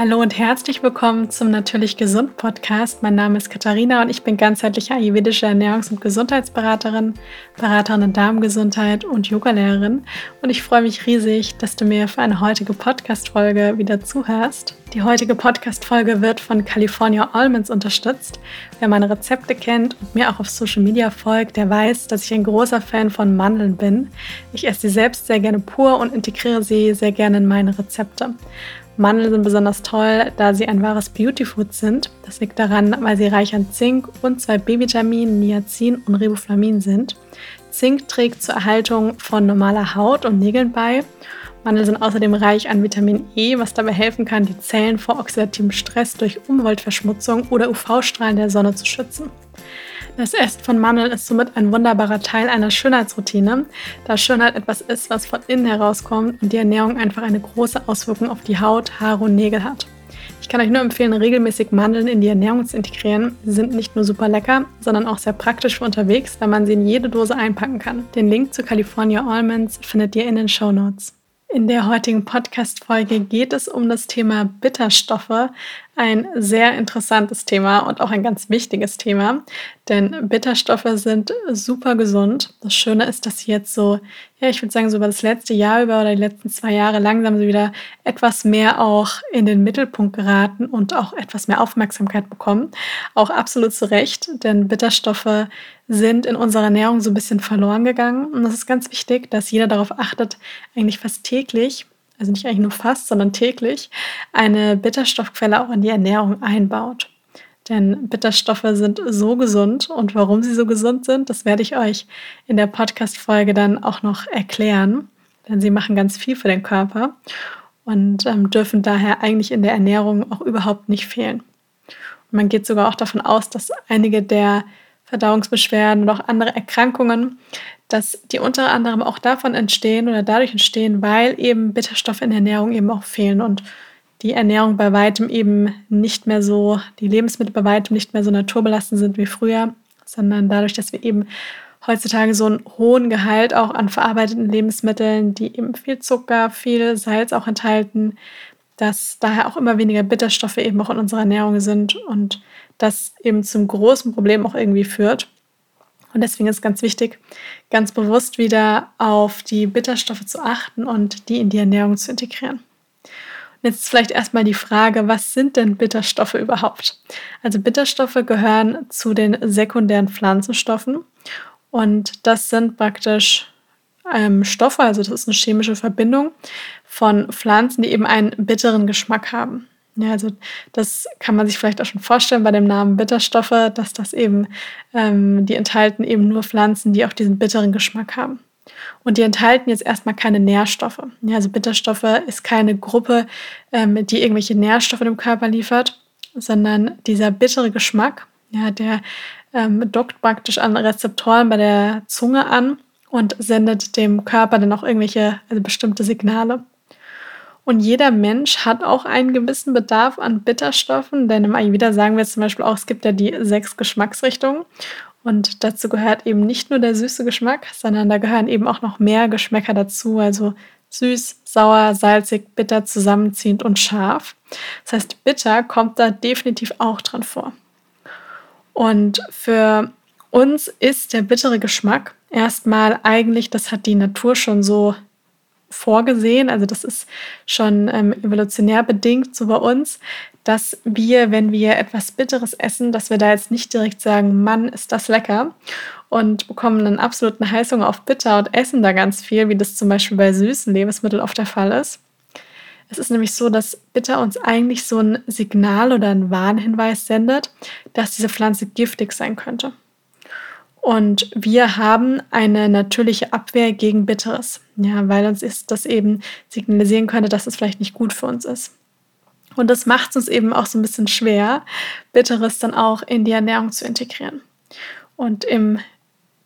Hallo und herzlich willkommen zum Natürlich Gesund Podcast. Mein Name ist Katharina und ich bin ganzheitliche ayurvedische Ernährungs- und Gesundheitsberaterin, Beraterin in Darmgesundheit und Yogalehrerin. Und ich freue mich riesig, dass du mir für eine heutige Podcast-Folge wieder zuhörst. Die heutige Podcast-Folge wird von California Almonds unterstützt. Wer meine Rezepte kennt und mir auch auf Social Media folgt, der weiß, dass ich ein großer Fan von Mandeln bin. Ich esse sie selbst sehr gerne pur und integriere sie sehr gerne in meine Rezepte. Mandeln sind besonders toll, da sie ein wahres Beautyfood sind. Das liegt daran, weil sie reich an Zink und zwei B-Vitaminen, Niacin und Riboflamin sind. Zink trägt zur Erhaltung von normaler Haut und Nägeln bei. Mandeln sind außerdem reich an Vitamin E, was dabei helfen kann, die Zellen vor oxidativem Stress durch Umweltverschmutzung oder UV-Strahlen der Sonne zu schützen. Das Essen von Mandeln ist somit ein wunderbarer Teil einer Schönheitsroutine, da Schönheit etwas ist, was von innen herauskommt und die Ernährung einfach eine große Auswirkung auf die Haut, Haare und Nägel hat. Ich kann euch nur empfehlen, regelmäßig Mandeln in die Ernährung zu integrieren. Sie sind nicht nur super lecker, sondern auch sehr praktisch für unterwegs, da man sie in jede Dose einpacken kann. Den Link zu California Almonds findet ihr in den Show Notes. In der heutigen Podcast-Folge geht es um das Thema Bitterstoffe. Ein sehr interessantes Thema und auch ein ganz wichtiges Thema, denn Bitterstoffe sind super gesund. Das Schöne ist, dass sie jetzt so, ja, ich würde sagen, so über das letzte Jahr über oder die letzten zwei Jahre langsam so wieder etwas mehr auch in den Mittelpunkt geraten und auch etwas mehr Aufmerksamkeit bekommen. Auch absolut zu Recht, denn Bitterstoffe sind in unserer Ernährung so ein bisschen verloren gegangen. Und das ist ganz wichtig, dass jeder darauf achtet, eigentlich fast täglich, also nicht eigentlich nur fast, sondern täglich, eine Bitterstoffquelle auch in die Ernährung einbaut. Denn Bitterstoffe sind so gesund und warum sie so gesund sind, das werde ich euch in der Podcast-Folge dann auch noch erklären. Denn sie machen ganz viel für den Körper und ähm, dürfen daher eigentlich in der Ernährung auch überhaupt nicht fehlen. Und man geht sogar auch davon aus, dass einige der Verdauungsbeschwerden oder auch andere Erkrankungen, dass die unter anderem auch davon entstehen oder dadurch entstehen, weil eben Bitterstoffe in der Ernährung eben auch fehlen und die Ernährung bei weitem eben nicht mehr so, die Lebensmittel bei weitem nicht mehr so naturbelassen sind wie früher, sondern dadurch, dass wir eben heutzutage so einen hohen Gehalt auch an verarbeiteten Lebensmitteln, die eben viel Zucker, viel Salz auch enthalten, dass daher auch immer weniger Bitterstoffe eben auch in unserer Ernährung sind und das eben zum großen Problem auch irgendwie führt. Und deswegen ist ganz wichtig, ganz bewusst wieder auf die Bitterstoffe zu achten und die in die Ernährung zu integrieren. Und jetzt vielleicht erstmal die Frage, was sind denn Bitterstoffe überhaupt? Also Bitterstoffe gehören zu den sekundären Pflanzenstoffen und das sind praktisch ähm, Stoffe, also das ist eine chemische Verbindung von Pflanzen, die eben einen bitteren Geschmack haben. Ja, also das kann man sich vielleicht auch schon vorstellen bei dem Namen Bitterstoffe, dass das eben, ähm, die enthalten eben nur Pflanzen, die auch diesen bitteren Geschmack haben. Und die enthalten jetzt erstmal keine Nährstoffe. Ja, also Bitterstoffe ist keine Gruppe, ähm, die irgendwelche Nährstoffe dem Körper liefert, sondern dieser bittere Geschmack, ja, der ähm, dockt praktisch an Rezeptoren bei der Zunge an und sendet dem Körper dann auch irgendwelche, also bestimmte Signale. Und jeder Mensch hat auch einen gewissen Bedarf an Bitterstoffen, denn im Ayurveda sagen wir zum Beispiel auch, es gibt ja die sechs Geschmacksrichtungen. Und dazu gehört eben nicht nur der süße Geschmack, sondern da gehören eben auch noch mehr Geschmäcker dazu, also süß, sauer, salzig, bitter, zusammenziehend und scharf. Das heißt, bitter kommt da definitiv auch dran vor. Und für uns ist der bittere Geschmack erstmal eigentlich, das hat die Natur schon so vorgesehen, also das ist schon ähm, evolutionär bedingt so bei uns, dass wir, wenn wir etwas Bitteres essen, dass wir da jetzt nicht direkt sagen, Mann, ist das lecker und bekommen einen absoluten Heißhunger auf Bitter und essen da ganz viel, wie das zum Beispiel bei süßen Lebensmitteln oft der Fall ist. Es ist nämlich so, dass Bitter uns eigentlich so ein Signal oder ein Warnhinweis sendet, dass diese Pflanze giftig sein könnte. Und wir haben eine natürliche Abwehr gegen Bitteres, ja, weil uns ist das eben signalisieren könnte, dass es vielleicht nicht gut für uns ist. Und das macht es uns eben auch so ein bisschen schwer, Bitteres dann auch in die Ernährung zu integrieren. Und im,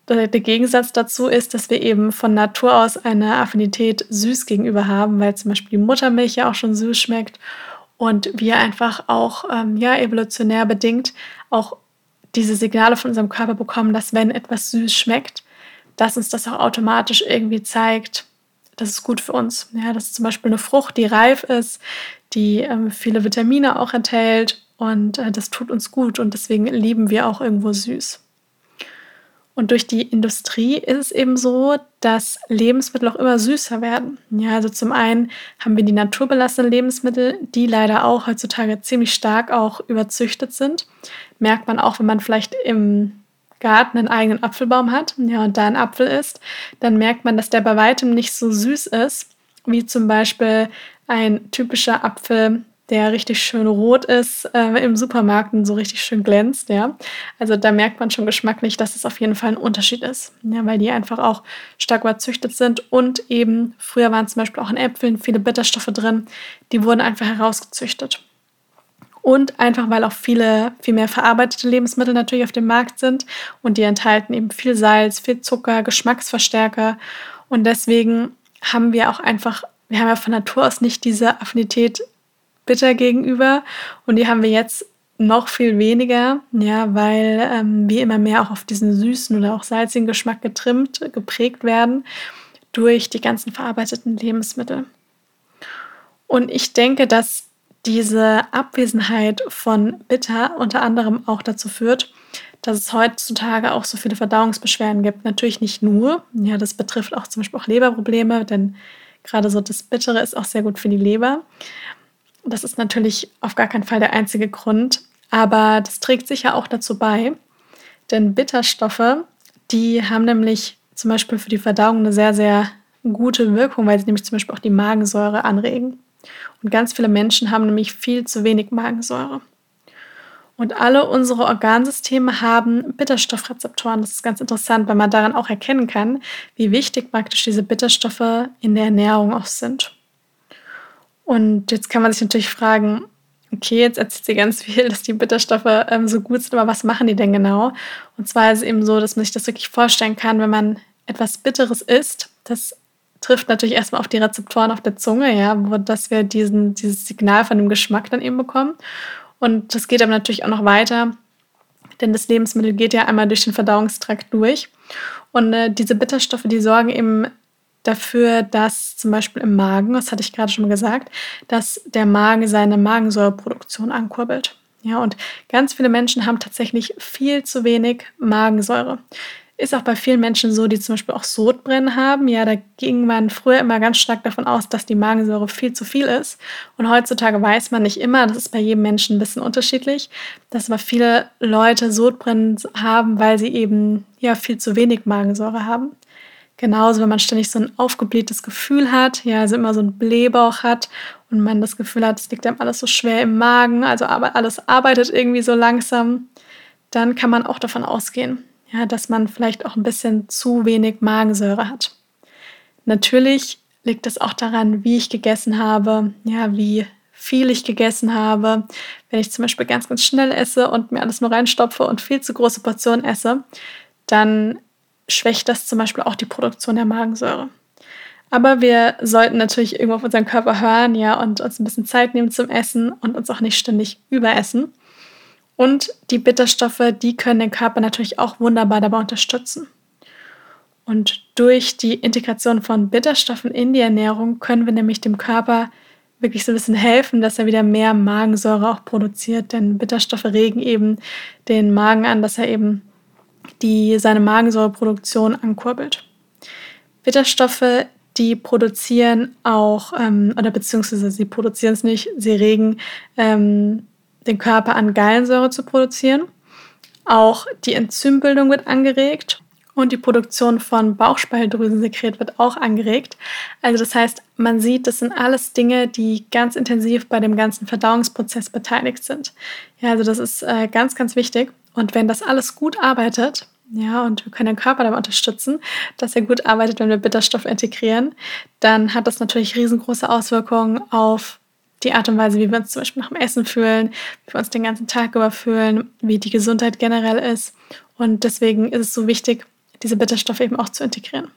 der, Gegensatz dazu ist, dass wir eben von Natur aus eine Affinität süß gegenüber haben, weil zum Beispiel die Muttermilch ja auch schon süß schmeckt und wir einfach auch ähm, ja, evolutionär bedingt auch diese Signale von unserem Körper bekommen, dass wenn etwas süß schmeckt, dass uns das auch automatisch irgendwie zeigt, das ist gut für uns. Ja, das ist zum Beispiel eine Frucht, die reif ist, die ähm, viele Vitamine auch enthält und äh, das tut uns gut und deswegen lieben wir auch irgendwo süß. Und durch die Industrie ist es eben so, dass Lebensmittel auch immer süßer werden. Ja, also zum einen haben wir die naturbelassenen Lebensmittel, die leider auch heutzutage ziemlich stark auch überzüchtet sind. Merkt man auch, wenn man vielleicht im Garten einen eigenen Apfelbaum hat, ja, und da ein Apfel isst, dann merkt man, dass der bei weitem nicht so süß ist, wie zum Beispiel ein typischer Apfel, der richtig schön rot ist äh, im Supermarkt und so richtig schön glänzt, ja. Also da merkt man schon geschmacklich, dass es auf jeden Fall ein Unterschied ist, ja, weil die einfach auch stark überzüchtet sind und eben früher waren zum Beispiel auch in Äpfeln viele Bitterstoffe drin, die wurden einfach herausgezüchtet. Und einfach, weil auch viele, viel mehr verarbeitete Lebensmittel natürlich auf dem Markt sind und die enthalten eben viel Salz, viel Zucker, Geschmacksverstärker und deswegen haben wir auch einfach wir haben ja von Natur aus nicht diese Affinität bitter gegenüber und die haben wir jetzt noch viel weniger, ja, weil ähm, wir immer mehr auch auf diesen süßen oder auch salzigen Geschmack getrimmt, geprägt werden durch die ganzen verarbeiteten Lebensmittel. Und ich denke, dass diese Abwesenheit von Bitter unter anderem auch dazu führt, dass es heutzutage auch so viele Verdauungsbeschwerden gibt. Natürlich nicht nur, ja, das betrifft auch zum Beispiel auch Leberprobleme, denn gerade so das Bittere ist auch sehr gut für die Leber. Das ist natürlich auf gar keinen Fall der einzige Grund, aber das trägt sicher auch dazu bei, denn Bitterstoffe, die haben nämlich zum Beispiel für die Verdauung eine sehr, sehr gute Wirkung, weil sie nämlich zum Beispiel auch die Magensäure anregen. Und ganz viele Menschen haben nämlich viel zu wenig Magensäure. Und alle unsere Organsysteme haben Bitterstoffrezeptoren. Das ist ganz interessant, weil man daran auch erkennen kann, wie wichtig praktisch diese Bitterstoffe in der Ernährung auch sind. Und jetzt kann man sich natürlich fragen, okay, jetzt erzählt sie ganz viel, dass die Bitterstoffe ähm, so gut sind, aber was machen die denn genau? Und zwar ist es eben so, dass man sich das wirklich vorstellen kann, wenn man etwas Bitteres isst, das trifft natürlich erstmal auf die Rezeptoren auf der Zunge, ja, wo dass wir diesen, dieses Signal von dem Geschmack dann eben bekommen. Und das geht aber natürlich auch noch weiter, denn das Lebensmittel geht ja einmal durch den Verdauungstrakt durch. Und äh, diese Bitterstoffe, die sorgen eben dafür, dass zum Beispiel im Magen, das hatte ich gerade schon mal gesagt, dass der Magen seine Magensäureproduktion ankurbelt. Ja, und ganz viele Menschen haben tatsächlich viel zu wenig Magensäure. Ist auch bei vielen Menschen so, die zum Beispiel auch Sodbrennen haben. Ja, da ging man früher immer ganz stark davon aus, dass die Magensäure viel zu viel ist. Und heutzutage weiß man nicht immer, das ist bei jedem Menschen ein bisschen unterschiedlich, dass aber viele Leute Sodbrennen haben, weil sie eben ja viel zu wenig Magensäure haben. Genauso, wenn man ständig so ein aufgeblähtes Gefühl hat, ja, also immer so ein Blähbauch hat und man das Gefühl hat, es liegt einem alles so schwer im Magen, also aber alles arbeitet irgendwie so langsam, dann kann man auch davon ausgehen, ja, dass man vielleicht auch ein bisschen zu wenig Magensäure hat. Natürlich liegt es auch daran, wie ich gegessen habe, ja, wie viel ich gegessen habe. Wenn ich zum Beispiel ganz, ganz schnell esse und mir alles nur reinstopfe und viel zu große Portionen esse, dann schwächt das zum Beispiel auch die Produktion der Magensäure. Aber wir sollten natürlich irgendwo auf unseren Körper hören, ja, und uns ein bisschen Zeit nehmen zum Essen und uns auch nicht ständig überessen. Und die Bitterstoffe, die können den Körper natürlich auch wunderbar dabei unterstützen. Und durch die Integration von Bitterstoffen in die Ernährung können wir nämlich dem Körper wirklich so ein bisschen helfen, dass er wieder mehr Magensäure auch produziert. Denn Bitterstoffe regen eben den Magen an, dass er eben die seine Magensäureproduktion ankurbelt. Bitterstoffe, die produzieren auch, ähm, oder beziehungsweise sie produzieren es nicht, sie regen ähm, den Körper an, Gallensäure zu produzieren. Auch die Enzymbildung wird angeregt und die Produktion von Bauchspeicheldrüsensekret wird auch angeregt. Also das heißt, man sieht, das sind alles Dinge, die ganz intensiv bei dem ganzen Verdauungsprozess beteiligt sind. Ja, also das ist äh, ganz, ganz wichtig. Und wenn das alles gut arbeitet, ja, und wir können den Körper dabei unterstützen, dass er gut arbeitet, wenn wir Bitterstoff integrieren, dann hat das natürlich riesengroße Auswirkungen auf die Art und Weise, wie wir uns zum Beispiel nach dem Essen fühlen, wie wir uns den ganzen Tag über fühlen, wie die Gesundheit generell ist. Und deswegen ist es so wichtig, diese Bitterstoffe eben auch zu integrieren.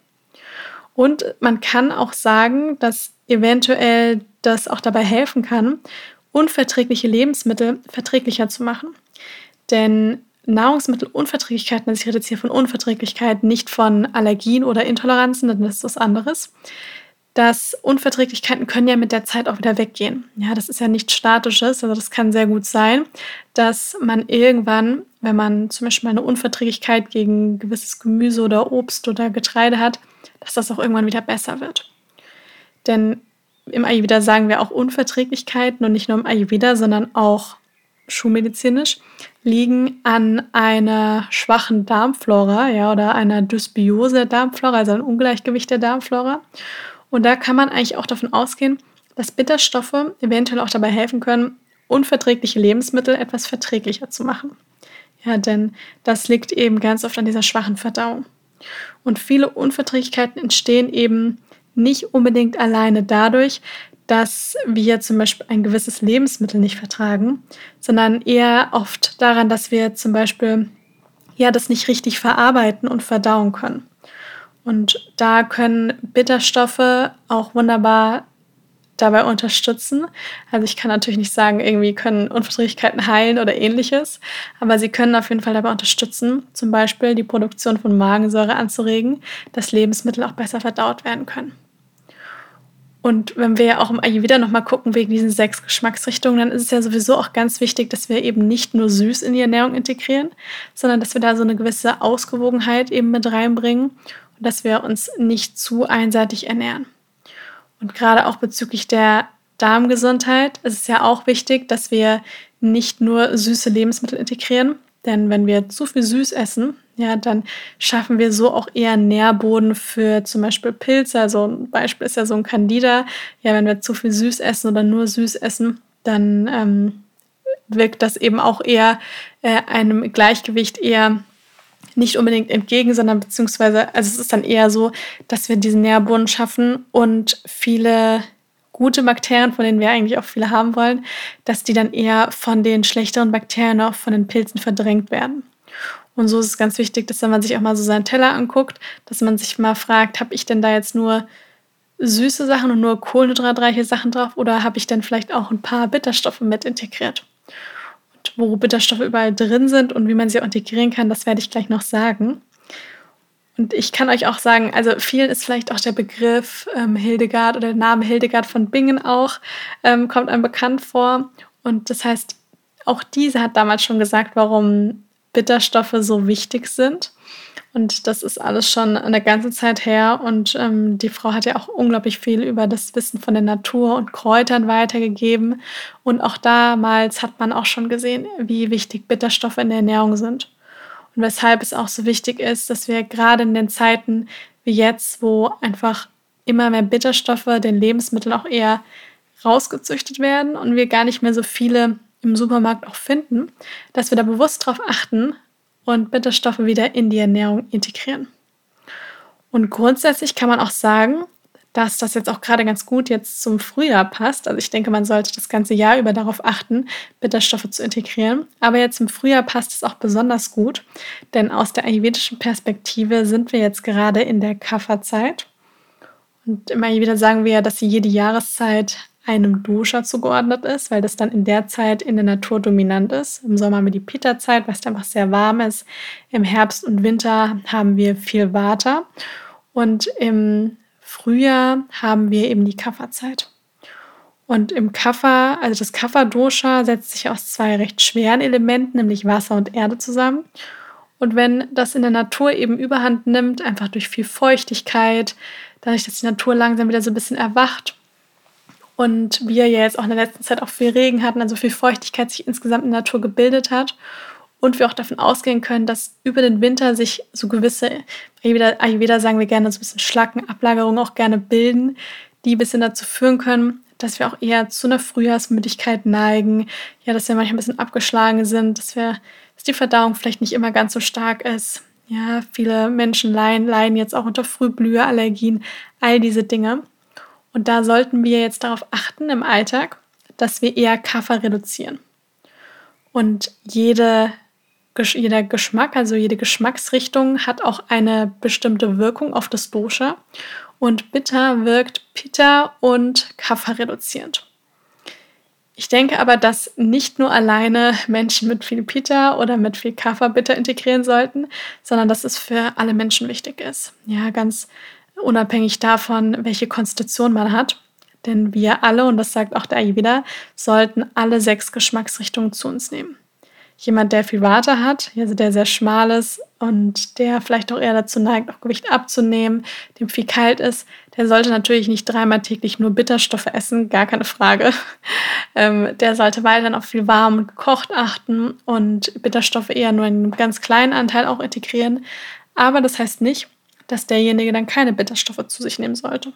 Und man kann auch sagen, dass eventuell das auch dabei helfen kann, unverträgliche Lebensmittel verträglicher zu machen. Denn Nahrungsmittelunverträglichkeiten, also ich rede jetzt hier von Unverträglichkeiten, nicht von Allergien oder Intoleranzen, das ist was anderes. dass Unverträglichkeiten können ja mit der Zeit auch wieder weggehen. Ja, das ist ja nichts Statisches. Also das kann sehr gut sein, dass man irgendwann, wenn man zum Beispiel mal eine Unverträglichkeit gegen gewisses Gemüse oder Obst oder Getreide hat, dass das auch irgendwann wieder besser wird. Denn im Ayurveda sagen wir auch Unverträglichkeiten und nicht nur im Ayurveda, sondern auch schulmedizinisch liegen an einer schwachen Darmflora, ja, oder einer Dysbiose der Darmflora, also ein Ungleichgewicht der Darmflora. Und da kann man eigentlich auch davon ausgehen, dass Bitterstoffe eventuell auch dabei helfen können, unverträgliche Lebensmittel etwas verträglicher zu machen. Ja, denn das liegt eben ganz oft an dieser schwachen Verdauung. Und viele Unverträglichkeiten entstehen eben nicht unbedingt alleine dadurch, dass wir zum Beispiel ein gewisses Lebensmittel nicht vertragen, sondern eher oft daran, dass wir zum Beispiel ja das nicht richtig verarbeiten und verdauen können. Und da können Bitterstoffe auch wunderbar dabei unterstützen. Also ich kann natürlich nicht sagen, irgendwie können Unverträglichkeiten heilen oder ähnliches, aber sie können auf jeden Fall dabei unterstützen, zum Beispiel die Produktion von Magensäure anzuregen, dass Lebensmittel auch besser verdaut werden können. Und wenn wir ja auch im Ayurveda nochmal gucken, wegen diesen sechs Geschmacksrichtungen, dann ist es ja sowieso auch ganz wichtig, dass wir eben nicht nur süß in die Ernährung integrieren, sondern dass wir da so eine gewisse Ausgewogenheit eben mit reinbringen und dass wir uns nicht zu einseitig ernähren. Und gerade auch bezüglich der Darmgesundheit ist es ja auch wichtig, dass wir nicht nur süße Lebensmittel integrieren, denn wenn wir zu viel süß essen, ja, dann schaffen wir so auch eher Nährboden für zum Beispiel Pilze. Also ein Beispiel ist ja so ein Candida. Ja, wenn wir zu viel süß essen oder nur süß essen, dann ähm, wirkt das eben auch eher äh, einem Gleichgewicht eher nicht unbedingt entgegen, sondern beziehungsweise, also es ist dann eher so, dass wir diesen Nährboden schaffen und viele gute Bakterien, von denen wir eigentlich auch viele haben wollen, dass die dann eher von den schlechteren Bakterien, auch von den Pilzen verdrängt werden. Und so ist es ganz wichtig, dass wenn man sich auch mal so seinen Teller anguckt, dass man sich mal fragt, habe ich denn da jetzt nur süße Sachen und nur kohlenhydratreiche Sachen drauf oder habe ich denn vielleicht auch ein paar Bitterstoffe mit integriert? Und wo Bitterstoffe überall drin sind und wie man sie auch integrieren kann, das werde ich gleich noch sagen. Und ich kann euch auch sagen, also vielen ist vielleicht auch der Begriff ähm, Hildegard oder der Name Hildegard von Bingen auch, ähm, kommt einem bekannt vor. Und das heißt, auch diese hat damals schon gesagt, warum Bitterstoffe so wichtig sind. Und das ist alles schon eine ganze Zeit her. Und ähm, die Frau hat ja auch unglaublich viel über das Wissen von der Natur und Kräutern weitergegeben. Und auch damals hat man auch schon gesehen, wie wichtig Bitterstoffe in der Ernährung sind. Und weshalb es auch so wichtig ist, dass wir gerade in den Zeiten wie jetzt, wo einfach immer mehr Bitterstoffe den Lebensmitteln auch eher rausgezüchtet werden und wir gar nicht mehr so viele im Supermarkt auch finden, dass wir da bewusst darauf achten und Bitterstoffe wieder in die Ernährung integrieren. Und grundsätzlich kann man auch sagen, dass das jetzt auch gerade ganz gut jetzt zum Frühjahr passt. Also ich denke, man sollte das ganze Jahr über darauf achten, Bitterstoffe zu integrieren. Aber jetzt im Frühjahr passt es auch besonders gut, denn aus der ayurvedischen Perspektive sind wir jetzt gerade in der Kafferzeit. Und im Ayurveda sagen wir ja, dass jede Jahreszeit einem Dosha zugeordnet ist, weil das dann in der Zeit in der Natur dominant ist. Im Sommer haben wir die Pitta-Zeit, weil es einfach sehr warm ist. Im Herbst und Winter haben wir viel Vata. Und im Frühjahr haben wir eben die Kafferzeit. Und im Kaffer, also das Kaffer-Dosha setzt sich aus zwei recht schweren Elementen, nämlich Wasser und Erde zusammen. Und wenn das in der Natur eben überhand nimmt, einfach durch viel Feuchtigkeit, dadurch, dass die Natur langsam wieder so ein bisschen erwacht und wir ja jetzt auch in der letzten Zeit auch viel Regen hatten, also viel Feuchtigkeit sich insgesamt in der Natur gebildet hat und wir auch davon ausgehen können, dass über den Winter sich so gewisse, Ayurveda, Ayurveda sagen wir gerne, so ein bisschen Schlacken, Ablagerungen auch gerne bilden, die ein bisschen dazu führen können, dass wir auch eher zu einer Frühjahrsmüdigkeit neigen, ja, dass wir manchmal ein bisschen abgeschlagen sind, dass wir, dass die Verdauung vielleicht nicht immer ganz so stark ist. Ja, viele Menschen leiden, leiden jetzt auch unter Frühblüherallergien, all diese Dinge. Und da sollten wir jetzt darauf achten im Alltag, dass wir eher Kaffer reduzieren. Und jede jeder Geschmack, also jede Geschmacksrichtung hat auch eine bestimmte Wirkung auf das Dosha. Und Bitter wirkt Pitta und Kapha reduzierend. Ich denke aber, dass nicht nur alleine Menschen mit viel Pitta oder mit viel Kapha Bitter integrieren sollten, sondern dass es für alle Menschen wichtig ist. Ja, ganz unabhängig davon, welche Konstitution man hat. Denn wir alle, und das sagt auch der Ayurveda, sollten alle sechs Geschmacksrichtungen zu uns nehmen. Jemand, der viel Water hat, also der sehr schmal ist und der vielleicht auch eher dazu neigt, auch Gewicht abzunehmen, dem viel kalt ist, der sollte natürlich nicht dreimal täglich nur Bitterstoffe essen, gar keine Frage. Ähm, der sollte weiterhin auf viel warm und gekocht achten und Bitterstoffe eher nur in einem ganz kleinen Anteil auch integrieren. Aber das heißt nicht, dass derjenige dann keine Bitterstoffe zu sich nehmen sollte.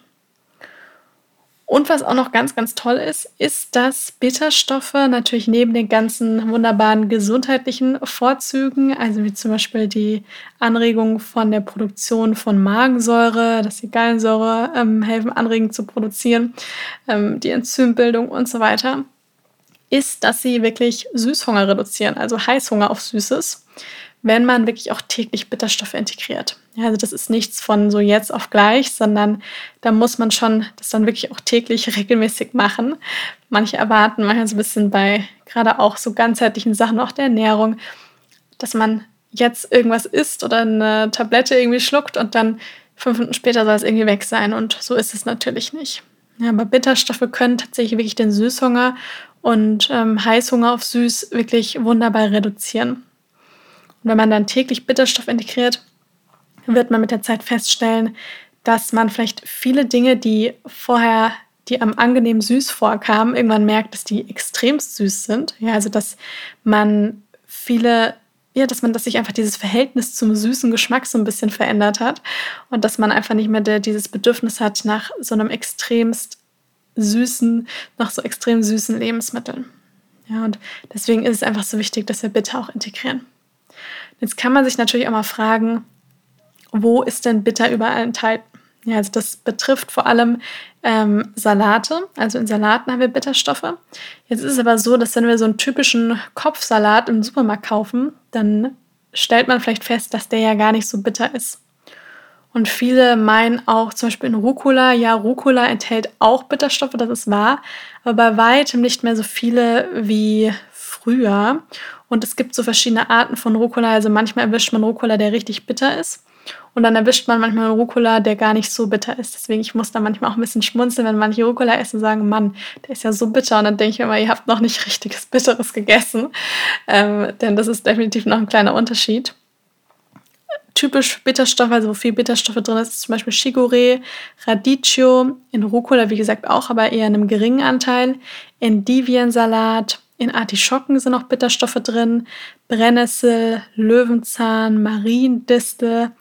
Und was auch noch ganz, ganz toll ist, ist, dass Bitterstoffe natürlich neben den ganzen wunderbaren gesundheitlichen Vorzügen, also wie zum Beispiel die Anregung von der Produktion von Magensäure, dass die Gallensäure ähm, helfen, anregen zu produzieren, ähm, die Enzymbildung und so weiter, ist, dass sie wirklich Süßhunger reduzieren, also Heißhunger auf Süßes wenn man wirklich auch täglich Bitterstoffe integriert. Ja, also das ist nichts von so jetzt auf gleich, sondern da muss man schon das dann wirklich auch täglich regelmäßig machen. Manche erwarten manchmal so ein bisschen bei gerade auch so ganzheitlichen Sachen, auch der Ernährung, dass man jetzt irgendwas isst oder eine Tablette irgendwie schluckt und dann fünf Minuten später soll es irgendwie weg sein. Und so ist es natürlich nicht. Ja, aber Bitterstoffe können tatsächlich wirklich den Süßhunger und ähm, Heißhunger auf Süß wirklich wunderbar reduzieren. Und wenn man dann täglich Bitterstoff integriert, wird man mit der Zeit feststellen, dass man vielleicht viele Dinge, die vorher die am angenehm süß vorkamen, irgendwann merkt, dass die extremst süß sind. Ja, also dass man viele, ja, dass man, dass sich einfach dieses Verhältnis zum süßen Geschmack so ein bisschen verändert hat und dass man einfach nicht mehr der, dieses Bedürfnis hat nach so einem extremst süßen, nach so extrem süßen Lebensmitteln. Ja, und deswegen ist es einfach so wichtig, dass wir bitte auch integrieren. Jetzt kann man sich natürlich auch mal fragen, wo ist denn Bitter überall enthalten? Ja, also das betrifft vor allem ähm, Salate. Also in Salaten haben wir Bitterstoffe. Jetzt ist es aber so, dass wenn wir so einen typischen Kopfsalat im Supermarkt kaufen, dann stellt man vielleicht fest, dass der ja gar nicht so bitter ist. Und viele meinen auch zum Beispiel in Rucola, ja, Rucola enthält auch Bitterstoffe, das ist wahr, aber bei weitem nicht mehr so viele wie früher. Und es gibt so verschiedene Arten von Rucola. Also manchmal erwischt man Rucola, der richtig bitter ist. Und dann erwischt man manchmal einen Rucola, der gar nicht so bitter ist. Deswegen, ich muss da manchmal auch ein bisschen schmunzeln, wenn manche Rucola essen und sagen, Mann, der ist ja so bitter. Und dann denke ich immer, ihr habt noch nicht richtiges Bitteres gegessen. Ähm, denn das ist definitiv noch ein kleiner Unterschied. Typisch Bitterstoffe, also wo viel Bitterstoffe drin ist, ist zum Beispiel Chicorée, Radicchio, in Rucola wie gesagt auch, aber eher in einem geringen Anteil, Endiviensalat, in Artischocken sind auch Bitterstoffe drin, Brennnessel, Löwenzahn, Mariendistel,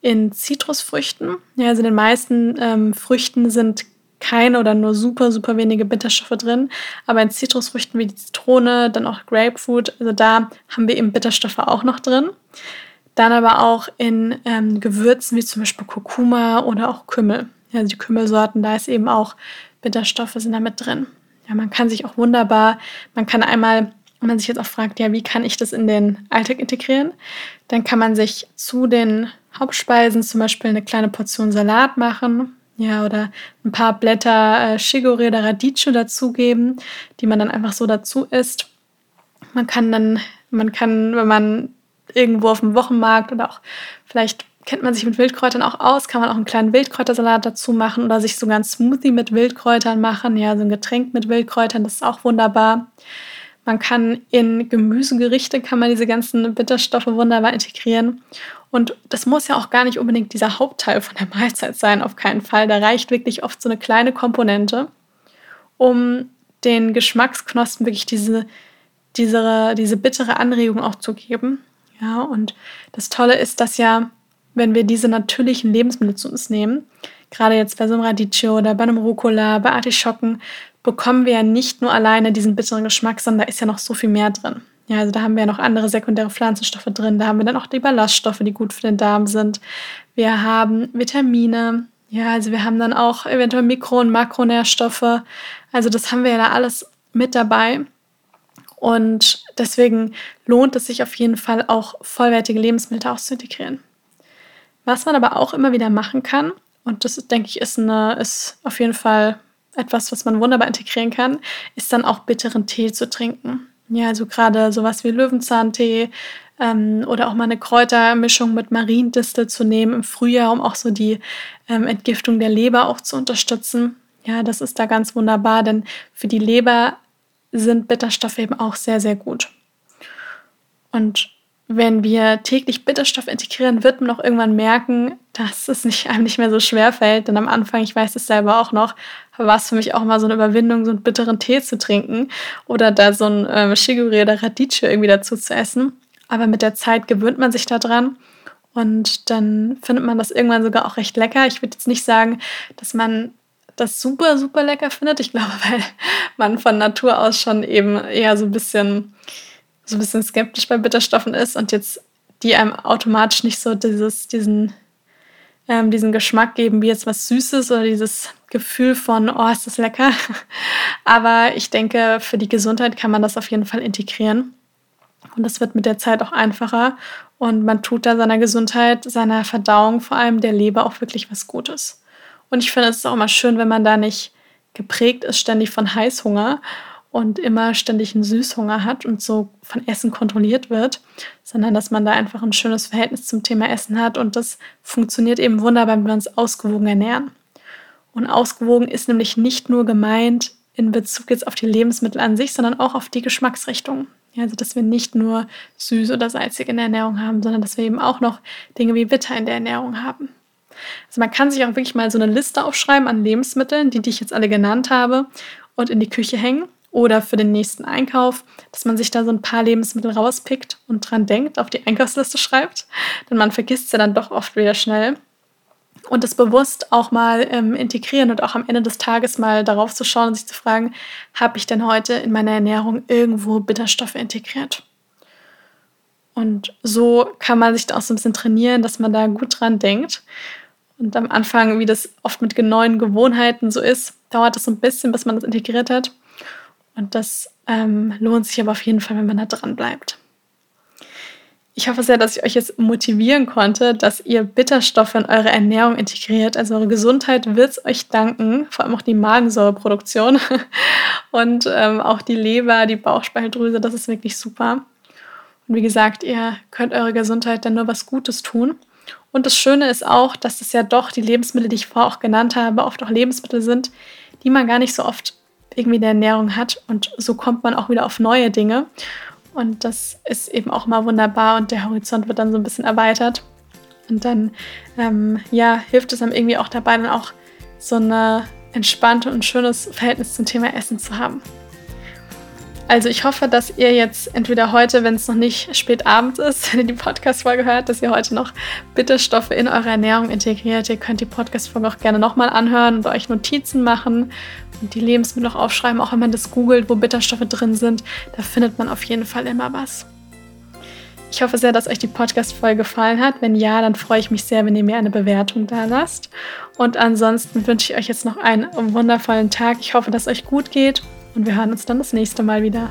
in Zitrusfrüchten. Ja, also in den meisten ähm, Früchten sind keine oder nur super, super wenige Bitterstoffe drin. Aber in Zitrusfrüchten wie die Zitrone, dann auch Grapefruit, also da haben wir eben Bitterstoffe auch noch drin. Dann aber auch in ähm, Gewürzen wie zum Beispiel Kurkuma oder auch Kümmel. Also die Kümmelsorten, da ist eben auch Bitterstoffe sind da mit drin. Ja, man kann sich auch wunderbar, man kann einmal, wenn man sich jetzt auch fragt, ja, wie kann ich das in den Alltag integrieren, dann kann man sich zu den Hauptspeisen zum Beispiel eine kleine Portion Salat machen, ja, oder ein paar Blätter äh, oder Radicchio dazugeben, die man dann einfach so dazu isst. Man kann dann, man kann, wenn man irgendwo auf dem Wochenmarkt oder auch vielleicht kennt man sich mit Wildkräutern auch aus, kann man auch einen kleinen Wildkräutersalat dazu machen oder sich sogar ein Smoothie mit Wildkräutern machen, ja, so ein Getränk mit Wildkräutern, das ist auch wunderbar. Man kann in Gemüsegerichte kann man diese ganzen Bitterstoffe wunderbar integrieren. Und das muss ja auch gar nicht unbedingt dieser Hauptteil von der Mahlzeit sein, auf keinen Fall. Da reicht wirklich oft so eine kleine Komponente, um den Geschmacksknospen wirklich diese, diese, diese bittere Anregung auch zu geben. Ja, und das Tolle ist, dass ja wenn wir diese natürlichen Lebensmittel zu uns nehmen, gerade jetzt bei so einem Radicchio oder bei einem Rucola, bei Artischocken, bekommen wir ja nicht nur alleine diesen bitteren Geschmack, sondern da ist ja noch so viel mehr drin. Ja, also da haben wir ja noch andere sekundäre Pflanzenstoffe drin. Da haben wir dann auch die Ballaststoffe, die gut für den Darm sind. Wir haben Vitamine. Ja, also wir haben dann auch eventuell Mikro- und Makronährstoffe. Also das haben wir ja da alles mit dabei. Und deswegen lohnt es sich auf jeden Fall auch vollwertige Lebensmittel auszuintegrieren. Was man aber auch immer wieder machen kann, und das denke ich ist, eine, ist auf jeden Fall etwas, was man wunderbar integrieren kann, ist dann auch bitteren Tee zu trinken. Ja, also gerade sowas wie Löwenzahntee, Ähm, oder auch mal eine Kräutermischung mit Mariendistel zu nehmen im Frühjahr, um auch so die ähm, Entgiftung der Leber auch zu unterstützen. Ja, das ist da ganz wunderbar, denn für die Leber sind Bitterstoffe eben auch sehr, sehr gut. Und wenn wir täglich Bitterstoff integrieren, wird man auch irgendwann merken, dass es nicht, einem nicht mehr so schwer fällt. Denn am Anfang, ich weiß es selber auch noch, war es für mich auch mal so eine Überwindung, so einen bitteren Tee zu trinken oder da so ein äh, Shiguri oder Radicchio irgendwie dazu zu essen. Aber mit der Zeit gewöhnt man sich daran und dann findet man das irgendwann sogar auch recht lecker. Ich würde jetzt nicht sagen, dass man das super, super lecker findet. Ich glaube, weil man von Natur aus schon eben eher so ein bisschen so ein bisschen skeptisch bei Bitterstoffen ist und jetzt die einem automatisch nicht so dieses, diesen, ähm, diesen Geschmack geben wie jetzt was Süßes oder dieses Gefühl von, oh, ist das lecker. Aber ich denke, für die Gesundheit kann man das auf jeden Fall integrieren. Und das wird mit der Zeit auch einfacher. Und man tut da seiner Gesundheit, seiner Verdauung, vor allem der Leber, auch wirklich was Gutes. Und ich finde, es ist auch mal schön, wenn man da nicht geprägt ist ständig von Heißhunger und immer ständig einen Süßhunger hat und so von Essen kontrolliert wird, sondern dass man da einfach ein schönes Verhältnis zum Thema Essen hat und das funktioniert eben wunderbar, wenn wir uns ausgewogen ernähren. Und ausgewogen ist nämlich nicht nur gemeint in Bezug jetzt auf die Lebensmittel an sich, sondern auch auf die Geschmacksrichtung. Also dass wir nicht nur süß oder salzig in der Ernährung haben, sondern dass wir eben auch noch Dinge wie bitter in der Ernährung haben. Also man kann sich auch wirklich mal so eine Liste aufschreiben an Lebensmitteln, die, die ich jetzt alle genannt habe, und in die Küche hängen oder für den nächsten Einkauf, dass man sich da so ein paar Lebensmittel rauspickt und dran denkt, auf die Einkaufsliste schreibt. Denn man vergisst sie dann doch oft wieder schnell. Und das bewusst auch mal ähm, integrieren und auch am Ende des Tages mal darauf zu schauen und sich zu fragen, habe ich denn heute in meiner Ernährung irgendwo Bitterstoffe integriert? Und so kann man sich da auch so ein bisschen trainieren, dass man da gut dran denkt. Und am Anfang, wie das oft mit neuen Gewohnheiten so ist, dauert es so ein bisschen, bis man das integriert hat. Und das ähm, lohnt sich aber auf jeden Fall, wenn man da dran bleibt. Ich hoffe sehr, dass ich euch jetzt motivieren konnte, dass ihr Bitterstoffe in eure Ernährung integriert. Also eure Gesundheit wird es euch danken, vor allem auch die Magensäureproduktion und ähm, auch die Leber, die Bauchspeicheldrüse, das ist wirklich super. Und wie gesagt, ihr könnt eure Gesundheit dann nur was Gutes tun. Und das Schöne ist auch, dass es ja doch die Lebensmittel, die ich vorher auch genannt habe, oft auch Lebensmittel sind, die man gar nicht so oft irgendwie eine Ernährung hat. Und so kommt man auch wieder auf neue Dinge. Und das ist eben auch mal wunderbar und der Horizont wird dann so ein bisschen erweitert. Und dann, ähm, ja, hilft es einem irgendwie auch dabei, dann auch so ein entspanntes und schönes Verhältnis zum Thema Essen zu haben. Also ich hoffe, dass ihr jetzt entweder heute, wenn es noch nicht spät abends ist, wenn ihr die Podcast-Folge hört, dass ihr heute noch Bitterstoffe in eure Ernährung integriert. Ihr könnt die Podcast-Folge auch gerne nochmal anhören und euch Notizen machen und die Lebensmittel auch aufschreiben, auch wenn man das googelt, wo Bitterstoffe drin sind. Da findet man auf jeden Fall immer was. Ich hoffe sehr, dass euch die Podcast-Folge gefallen hat. Wenn ja, dann freue ich mich sehr, wenn ihr mir eine Bewertung da lasst. Und ansonsten wünsche ich euch jetzt noch einen wundervollen Tag. Ich hoffe, dass es euch gut geht und wir hören uns dann das nächste Mal wieder.